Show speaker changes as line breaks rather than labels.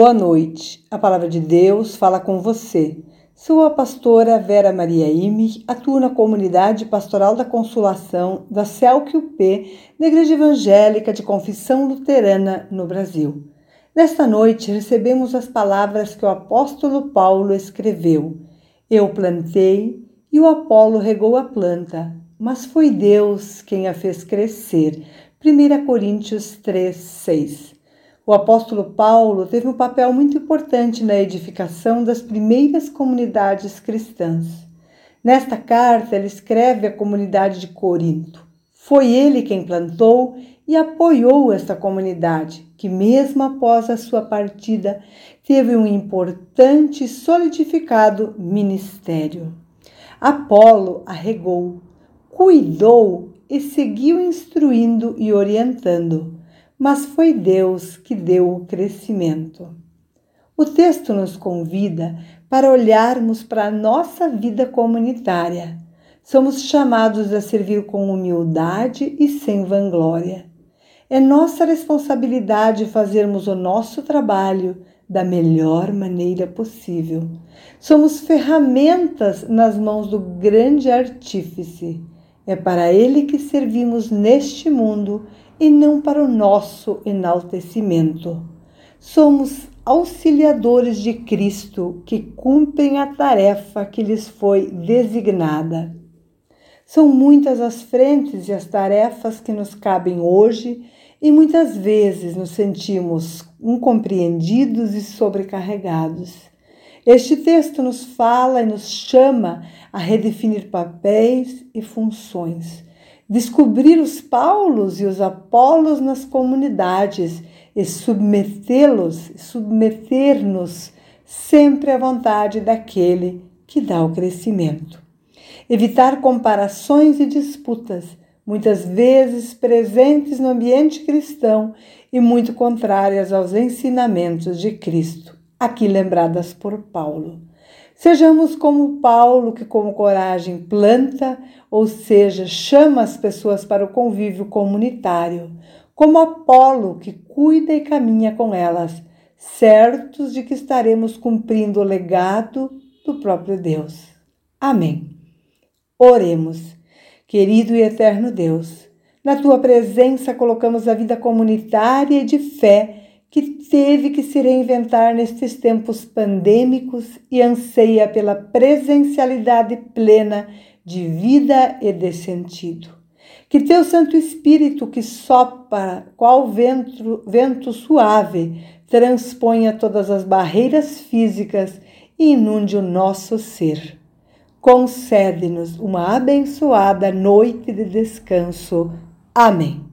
Boa noite. A palavra de Deus fala com você. Sou a pastora Vera Maria Ime, atuo na comunidade pastoral da Consolação da CELQUP, da Igreja Evangélica de Confissão Luterana no Brasil. Nesta noite recebemos as palavras que o apóstolo Paulo escreveu. Eu plantei e o Apolo regou a planta, mas foi Deus quem a fez crescer. 1 Coríntios 3, 6. O apóstolo Paulo teve um papel muito importante na edificação das primeiras comunidades cristãs. Nesta carta, ele escreve à comunidade de Corinto. Foi ele quem plantou e apoiou esta comunidade, que, mesmo após a sua partida, teve um importante e solidificado ministério. Apolo arregou, cuidou e seguiu instruindo e orientando mas foi Deus que deu o crescimento. O texto nos convida para olharmos para a nossa vida comunitária. Somos chamados a servir com humildade e sem vanglória. É nossa responsabilidade fazermos o nosso trabalho da melhor maneira possível. Somos ferramentas nas mãos do grande artífice. É para ele que servimos neste mundo e não para o nosso enaltecimento. Somos auxiliadores de Cristo que cumprem a tarefa que lhes foi designada. São muitas as frentes e as tarefas que nos cabem hoje e muitas vezes nos sentimos incompreendidos e sobrecarregados. Este texto nos fala e nos chama a redefinir papéis e funções descobrir os Paulos e os Apolos nas comunidades e submetê-los, submeter-nos sempre à vontade daquele que dá o crescimento. Evitar comparações e disputas, muitas vezes presentes no ambiente cristão e muito contrárias aos ensinamentos de Cristo, aqui lembradas por Paulo. Sejamos como Paulo, que com coragem planta, ou seja, chama as pessoas para o convívio comunitário, como Apolo, que cuida e caminha com elas, certos de que estaremos cumprindo o legado do próprio Deus. Amém. Oremos. Querido e eterno Deus, na tua presença colocamos a vida comunitária e de fé que teve que se reinventar nestes tempos pandêmicos e anseia pela presencialidade plena de vida e de sentido. Que teu Santo Espírito, que sopra qual vento, vento suave, transponha todas as barreiras físicas e inunde o nosso ser. Concede-nos uma abençoada noite de descanso. Amém.